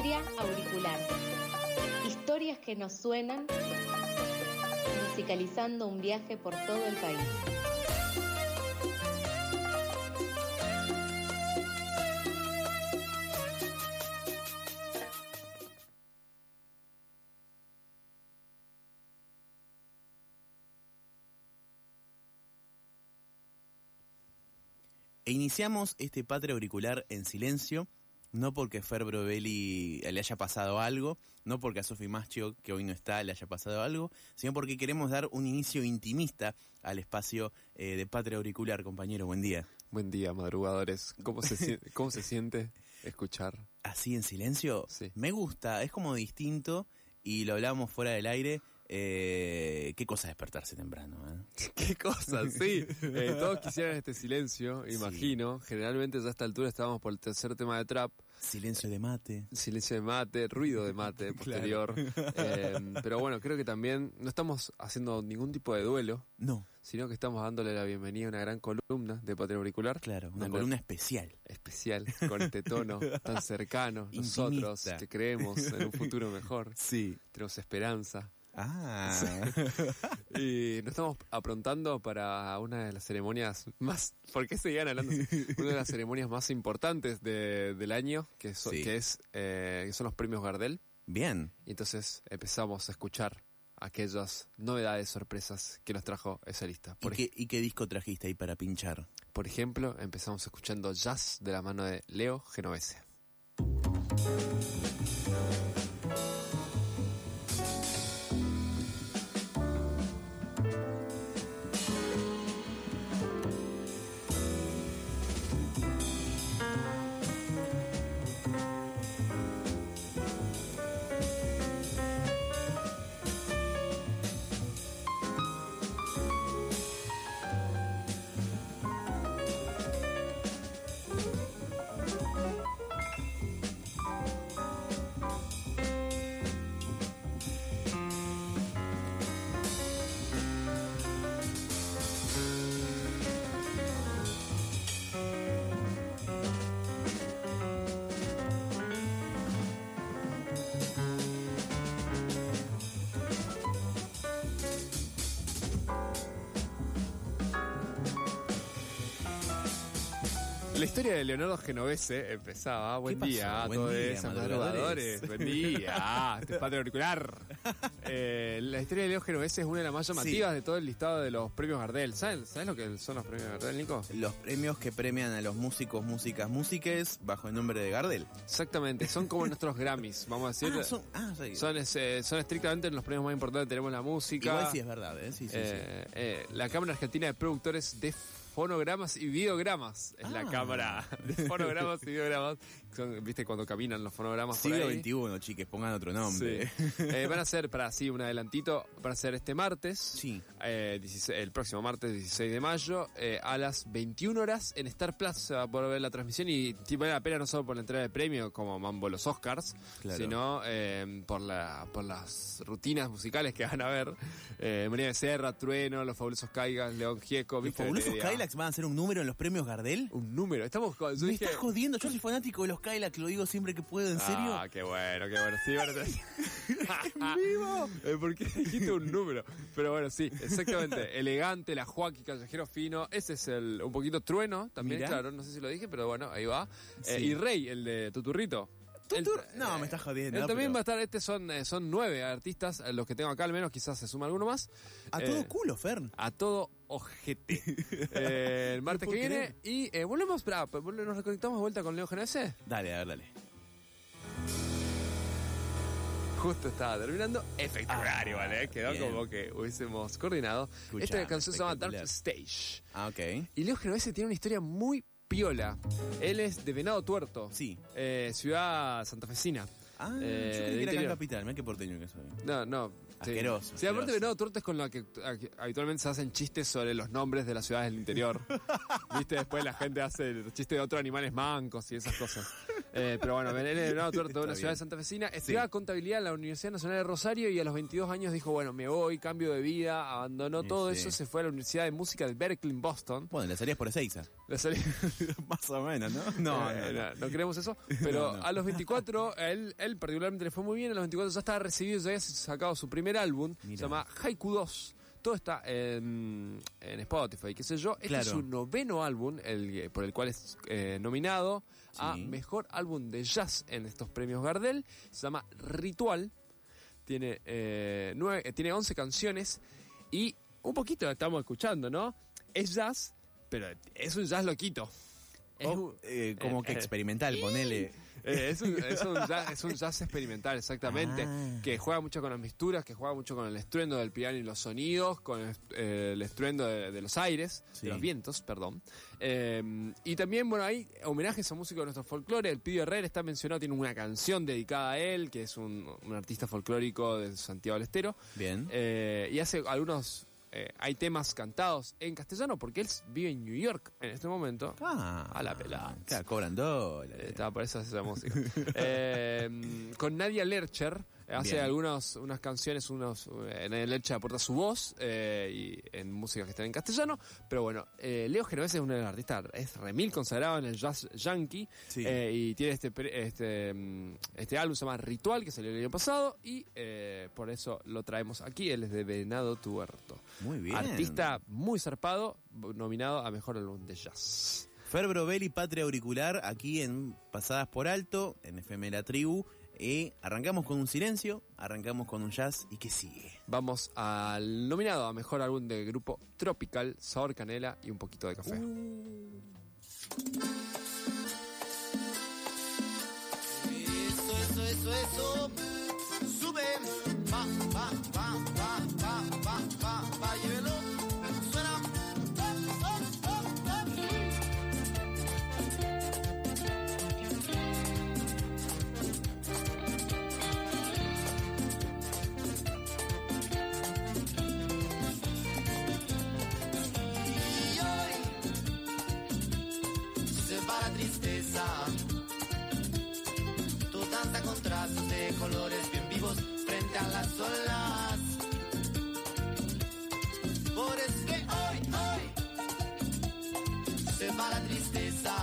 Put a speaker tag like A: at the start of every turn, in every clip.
A: Auricular. Historias que nos suenan, musicalizando un viaje por todo el país.
B: E iniciamos este patria auricular en silencio, no porque Fer Brovelli le haya pasado algo, no porque a Sofi Maschio, que hoy no está, le haya pasado algo, sino porque queremos dar un inicio intimista al espacio eh, de patria auricular, compañero. Buen día.
C: Buen día, madrugadores. ¿Cómo se, cómo se siente escuchar?
B: Así en silencio,
C: Sí.
B: me gusta, es como distinto y lo hablábamos fuera del aire. Eh, qué cosa despertarse temprano. eh?
C: ¿Qué cosas? Sí. Eh, todos quisieran este silencio, imagino. Generalmente ya a esta altura estábamos por el tercer tema de trap.
B: Silencio de mate.
C: Silencio de mate, ruido de mate posterior. Eh, pero bueno, creo que también no estamos haciendo ningún tipo de duelo,
B: No,
C: sino que estamos dándole la bienvenida a una gran columna de Patria Auricular.
B: claro, una columna especial.
C: especial, con este tono tan cercano. Nosotros que creemos en un futuro mejor,
B: Sí.
C: tenemos esperanza.
B: Ah,
C: Y nos estamos aprontando para una de las ceremonias más. ¿Por qué seguían hablando? Una de las ceremonias más importantes de- del año, que, so-
B: Sí.
C: que es eh, que son los premios Gardel.
B: bien.
C: Y entonces empezamos a escuchar aquellas novedades, sorpresas que nos trajo esa lista.
B: ¿Y qué, ¿Y qué disco trajiste ahí para pinchar?
C: por ejemplo, empezamos escuchando jazz de la mano de Leo Genovese. La historia de Leonardo Genovese empezaba. Buen
B: pasó?
C: día a
B: Buen
C: todos
B: día, madrugadores.
C: madrugadores. Buen día. Este es Auricular. Eh, la historia de Leo Genovese es una de las más llamativas de todo el listado de los premios Gardel. ¿Sabes, ¿Sabes lo que son los premios Gardel, Nico?
B: Los premios que premian a los músicos, músicas, músiques bajo el nombre de Gardel.
C: Exactamente, son como nuestros Grammys, vamos a decir.
B: Ah, son, ah, sí.
C: Son, eh, son estrictamente los premios más importantes. Tenemos la música.
B: Igual sí es verdad, ¿eh? Sí, sí, sí.
C: Eh, eh, la Cámara Argentina de Productores de Fonogramas y Videogramas. Es la
B: Ah.
C: Cámara de Fonogramas y Videogramas. Son, ¿Viste cuando caminan los fonogramas por
B: Siglo
C: ahí?
B: XXI, chiques, pongan otro nombre.
C: Sí. Eh, van a ser, para sí, un adelantito, van a ser este martes,
B: Sí.
C: eh, 16 el próximo martes 16 de mayo, eh, a las 21 horas en Star Plus se va a poder ver la transmisión y vale la pena no solo por la entrega de premio como Mambo los Oscars,
B: Claro.
C: sino eh, por, la, por las rutinas musicales que van a ver. María Becerra, Trueno, Los Fabulosos Caigas, León Gieco,
B: ¿Los fabulosos
C: Eh,
B: Kylax van a hacer un número en los premios Gardel?
C: Un número, estamos con...
B: Me
C: dije-
B: estás jodiendo, yo soy fanático de los Kylax, lo digo siempre que puedo, ¿en serio?
C: Ah, qué bueno, qué bueno. Sí, bueno, ¡Vivo! Eh, ¿Por qué dijiste un número? Pero bueno, sí, exactamente. Elegante, la Joaquín, callejero fino. Ese es el un poquito trueno también,
B: Mirá.
C: claro. No sé si lo dije, pero bueno, ahí va. Eh, y Rey, el de Tuturrito.
B: Tutur- no,
C: eh,
B: me estás jodiendo.
C: Él también
B: pero-
C: va a estar, este son, eh, son nueve artistas, eh, los que tengo acá al menos, quizás se suma alguno más.
B: A
C: Eh,
B: todo culo, Fern.
C: A todo ojete. Eh, el martes que viene. Y eh, volvemos, espera, nos reconectamos de vuelta con Leo Genese.
B: Dale, a ver, dale.
C: Justo estaba terminando. Espectacular,
B: Ah,
C: ¿eh? Quedó
B: bien.
C: como que hubiésemos coordinado. Esta canción se llama Dark. Stage.
B: Ah, ok.
C: Y Leo Genovese tiene una historia muy piola. Él es de Venado Tuerto,
B: Sí.
C: eh, ciudad santafesina.
B: Ah,
C: Eh,
B: yo creí que era acá en
C: interior.
B: Capital, mira qué porteño que soy.
C: No, no. sí.
B: Asqueroso,
C: Sí, aparte
B: asqueroso.
C: Venado Tuerto es con la que habitualmente se hacen chistes sobre los nombres de las ciudades del interior. Viste, después la gente hace el chiste de otros animales mancos y esas cosas. Eh, pero bueno, Belén Maldonado Tuerto,
B: Está
C: una ciudad
B: bien.
C: santafesina. Estudiaba contabilidad en la Universidad Nacional de Rosario y a los 22 años dijo, bueno, me voy, cambio de vida, abandonó
B: Sí,
C: todo
B: sí.
C: eso, se fue a la Universidad de Música de Berkeley en Boston.
B: Bueno, le salías por Ezeiza.
C: Le salió-
B: Más o menos, ¿no? No,
C: Eh,
B: no, no.
C: no, no queremos eso. Pero
B: No, no.
C: a los 24, a él, él particularmente le fue muy bien. A los 24 ya estaba recibido, ya había sacado su primer álbum. Se
B: Mirá.
C: llama Haiku 2. Todo está en, en Spotify, qué sé yo. Este
B: Claro.
C: es su noveno álbum, el, por el cual es eh, nominado a. Mejor Álbum de Jazz en estos premios Gardel. Se llama Ritual. Tiene, eh, nueve, eh, tiene 11 canciones y un poquito la estamos escuchando, ¿no? Es jazz, pero es un jazz loquito. Es
B: O,
C: un-
B: eh, como que
C: eh,
B: experimental, ponele.
C: Eh, es, un, es un jazz, es un jazz experimental, exactamente.
B: Ah.
C: Que juega mucho con las misturas, que juega mucho con el estruendo del piano y los sonidos, con el, eh, el estruendo de, de los aires,
B: Sí.
C: de los vientos, perdón. Eh, y también, bueno, hay homenajes a músicos de nuestro folclore. El Pidio Herrera está mencionado, tiene una canción dedicada a él, que es un, un artista folclórico de Santiago del Estero.
B: Bien.
C: Eh, y hace algunos. Eh, hay temas cantados en castellano porque él vive en New York en este momento.
B: Ah,
C: a la pelada.
B: Claro, cobran dólares.
C: Estaba por eso hace esa música. Eh, con Nadia Lercher hace
B: Bien.
C: algunas unas canciones, unos eh, Nadia Lercher aporta su voz eh, y en músicas que están en castellano. Pero bueno, eh, Leo Genovese es un artista, es remil consagrado en el jazz yankee
B: Sí.
C: eh, y tiene este este mm, este álbum se llama Ritual que salió el año pasado y por eso lo traemos aquí. Él es de Venado Tuerto,
B: Muy bien.
C: artista muy zarpado, nominado a mejor álbum de jazz.
B: Ferbro Belli, Patria Auricular, aquí en Pasadas por Alto, en FM La Tribu. Y arrancamos con un silencio, arrancamos con un jazz. ¿Y qué sigue?
C: Vamos al nominado a mejor álbum de grupo Tropical, Sabor Canela y un poquito de café.
D: Eso, eso, eso, eso. Tristeza. Tu danza contrastes de colores bien vivos frente a las olas. Por es que hoy, hoy se va la tristeza.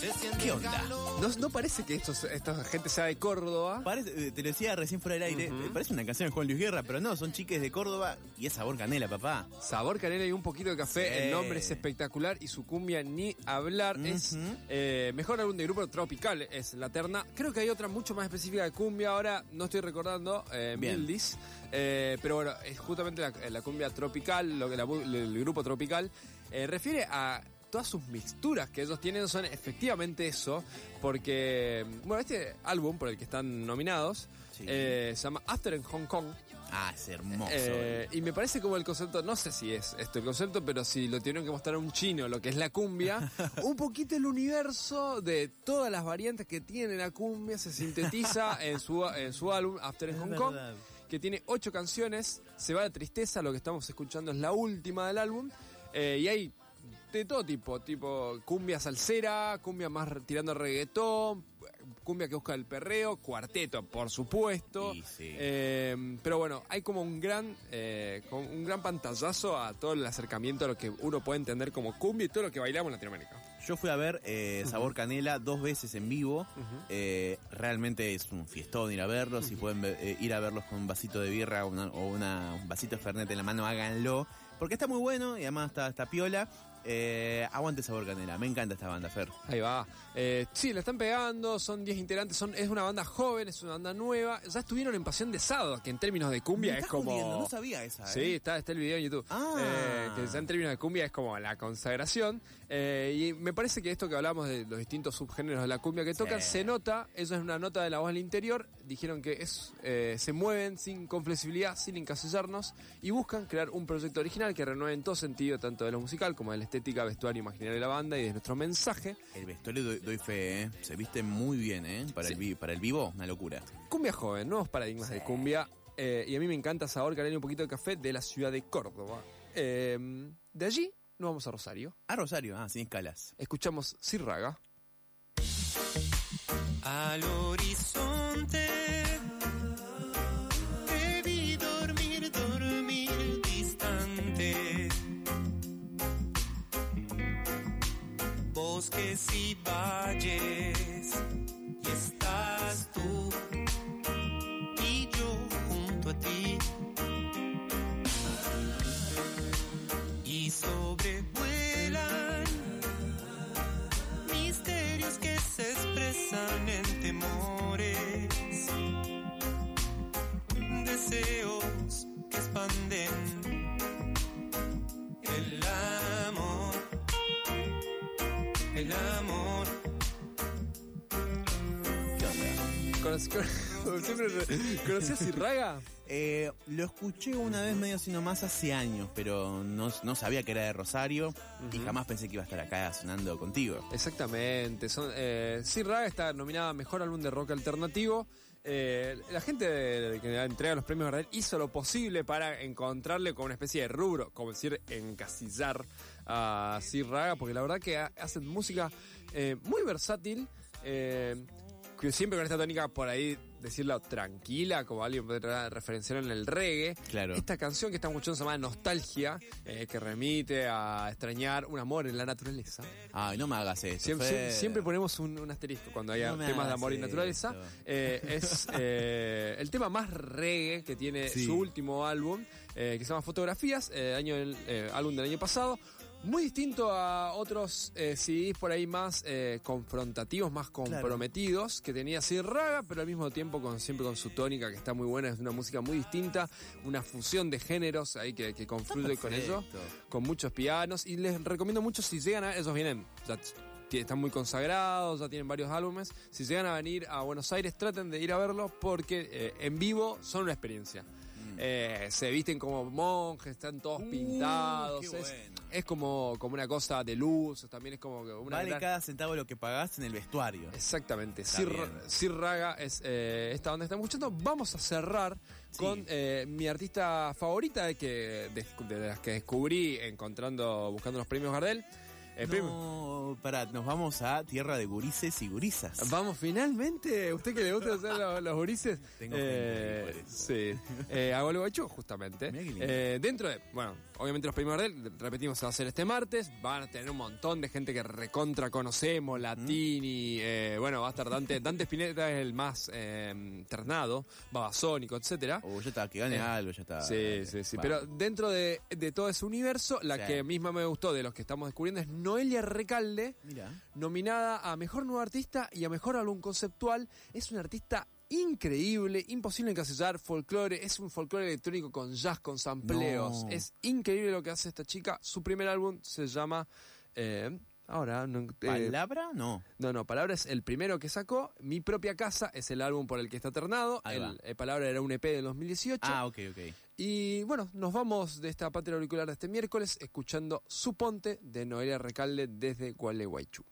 D: Se siente
B: ¿Qué onda?
D: calor.
C: ¿No, no parece que estos, esta gente sea de Córdoba?
B: Parece, eh, te lo decía recién fuera del aire, eh, parece una canción de Juan Luis Guerra, pero no, son chiques de Córdoba y es sabor canela, papá.
C: Sabor canela y un poquito de café.
B: Sí.
C: El nombre es espectacular y su cumbia ni hablar. Es eh, mejor álbum de grupo tropical. Es la terna. Creo que hay otra mucho más específica de cumbia. Ahora no estoy recordando. Eh. Mildis. Eh, pero bueno, es justamente la, la cumbia tropical, lo que la el grupo tropical refiere a todas sus mixturas que ellos tienen son efectivamente eso, porque bueno este álbum por el que están nominados
B: Sí.
C: eh, se llama After en Hong Kong
B: Ah, es hermoso.
C: eh, y me parece como el concepto, no sé si es esto el concepto, pero si lo tuvieron que mostrar a un chino, lo que es la cumbia, un poquito el universo de todas las variantes que tiene la cumbia se sintetiza en su, en su álbum After in Hong Kong, que tiene ocho canciones, se va de tristeza, lo que estamos escuchando es la última del álbum, eh, y hay de todo tipo, tipo cumbia salsera, cumbia más tirando reggaetón, cumbia que busca el perreo, cuarteto, por supuesto.
B: Y sí.
C: Eh, pero bueno, hay como un gran, eh, como un gran pantallazo a todo el acercamiento a lo que uno puede entender como cumbia y todo lo que bailamos en Latinoamérica.
B: Yo fui a ver eh, Sabor Canela dos veces en vivo. Eh, realmente es un fiestón ir a verlos. Si pueden eh, ir a verlos con un vasito de birra o, una- o una- un vasito de Fernet en la mano, háganlo. Porque está muy bueno y además está, está piola. Eh, aguante Sabor Canela. Me encanta esta banda, Fer.
C: Ahí va. Eh, sí, la están pegando, son 10 integrantes, son, es una banda joven, es una banda nueva. Ya estuvieron en Pasión de Sábado, que en términos de cumbia
B: Me
C: es como...
B: jodiendo, No sabía esa, ¿eh?
C: Sí, está, está el video en YouTube.
B: Ah.
C: Eh, que ya en términos de cumbia es como la consagración. Y me parece que esto que hablamos de los distintos subgéneros de la cumbia que tocan,
B: Sí.
C: se nota, eso es una nota de la voz del interior. Dijeron que es, se mueven sin con flexibilidad, sin encasillarnos, y buscan crear un proyecto original que renueve en todo sentido, tanto de lo musical como de la estética, vestuario, imaginario de la banda y de nuestro mensaje.
B: El vestuario doy, doy fe, ¿eh? Se viste muy bien, ¿eh? Para,
C: Sí.
B: el, vi- para el vivo, una locura.
C: Cumbia joven, nuevos paradigmas de cumbia. eh, y a mí me encanta sabor y un poquito de café de la ciudad de Córdoba. Eh, de allí nos vamos a Rosario.
B: Ah, Rosario, ah, sin escalas.
C: Escuchamos Sirraga.
E: al horizonte. Bosques y valles, y estás tú
C: ¿Conocí- con- siempre re- ¿Conocías Irraga?
B: Eh, lo escuché una vez medio sino más hace años, pero no, no sabía que era de Rosario y jamás pensé que iba a estar acá sonando contigo.
C: Exactamente. Son, eh, sí, Raga está nominada a Mejor Álbum de Rock Alternativo. Eh, la gente que entrega los premios Gardel hizo lo posible para encontrarle con una especie de rubro, como decir, encasillar a Sir Raga, porque la verdad que ha- hacen música eh, muy versátil, eh, siempre con esta tónica por ahí decirlo tranquila, como alguien podría referenciar en el reggae.
B: Claro.
C: Esta canción que estamos escuchando se llama Nostalgia, eh, que remite a extrañar un amor en la naturaleza.
B: Ay, no me hagas esto.
C: Siempre,
B: Fer.
C: siempre- siempre ponemos un, un asterisco cuando haya
B: No
C: temas de amor y naturaleza. Eh, es eh, el tema más reggae que tiene
B: Sí.
C: su último álbum, que se llama Fotografías, año del- álbum del año pasado. Muy distinto a otros eh, CDs por ahí más eh, confrontativos, más comprometidos que tenía Sir Raga, pero al mismo tiempo con, siempre con su tónica que está muy buena, es una música muy distinta, una fusión de géneros ahí que, que confluye con
B: Perfecto.
C: con muchos pianos y les recomiendo mucho si llegan a esos vienen ya están muy consagrados ya tienen varios álbumes si llegan a venir a Buenos Aires traten de ir a verlos porque eh, en vivo son una experiencia Eh, se visten como monjes están todos pintados
B: qué
C: es,
B: bueno.
C: Es como, como una cosa de luz también es como que una
B: Vale
C: gran-
B: cada centavo lo que pagaste en el vestuario.
C: Exactamente, Sir, Raga es eh, esta banda que estamos escuchando. Vamos a cerrar
B: Sí.
C: con eh, mi artista favorita de, que, de, de las que descubrí encontrando, buscando los premios Gardel.
B: No, pará, nos vamos a tierra de gurises y gurisas.
C: Vamos, finalmente. ¿Usted que le gusta hacer los, los gurises?
B: Tengo
C: Eh,
B: gente.
C: Sí. Eh, a Gualeguaychú, justamente. Eh, dentro de, bueno, obviamente los premios Gardel, repetimos, se va a hacer este martes. Van a tener un montón de gente que recontra conocemos, Latini. eh, bueno, va a estar Dante. Dante Spinetta es el más eh, ternado, babasónico, etcétera.
B: Oh, ya está, que gane
C: Eh,
B: algo, ya está.
C: Sí, sí, sí.
B: Va.
C: Pero dentro de, de todo ese universo, la
B: Sí.
C: que misma me gustó de los que estamos descubriendo es Noelia Recalde nominada a Mejor Nuevo Artista y a Mejor Álbum Conceptual. Es una artista increíble, imposible encasillar, folclore, es un folclore electrónico con jazz, con sampleos.
B: No.
C: Es increíble lo que hace esta chica. Su primer álbum se llama... eh, ahora, no, eh,
B: ¿Palabra? No.
C: no, no, Palabra es el primero que sacó. Mi propia casa es el álbum por el que está ternado. El, eh, Palabra era un EP del 2018.
B: Ah, ok, ok.
C: Y bueno, nos vamos de esta patria auricular de este miércoles escuchando Su Ponte de Noelia Recalde desde Gualeguaychú.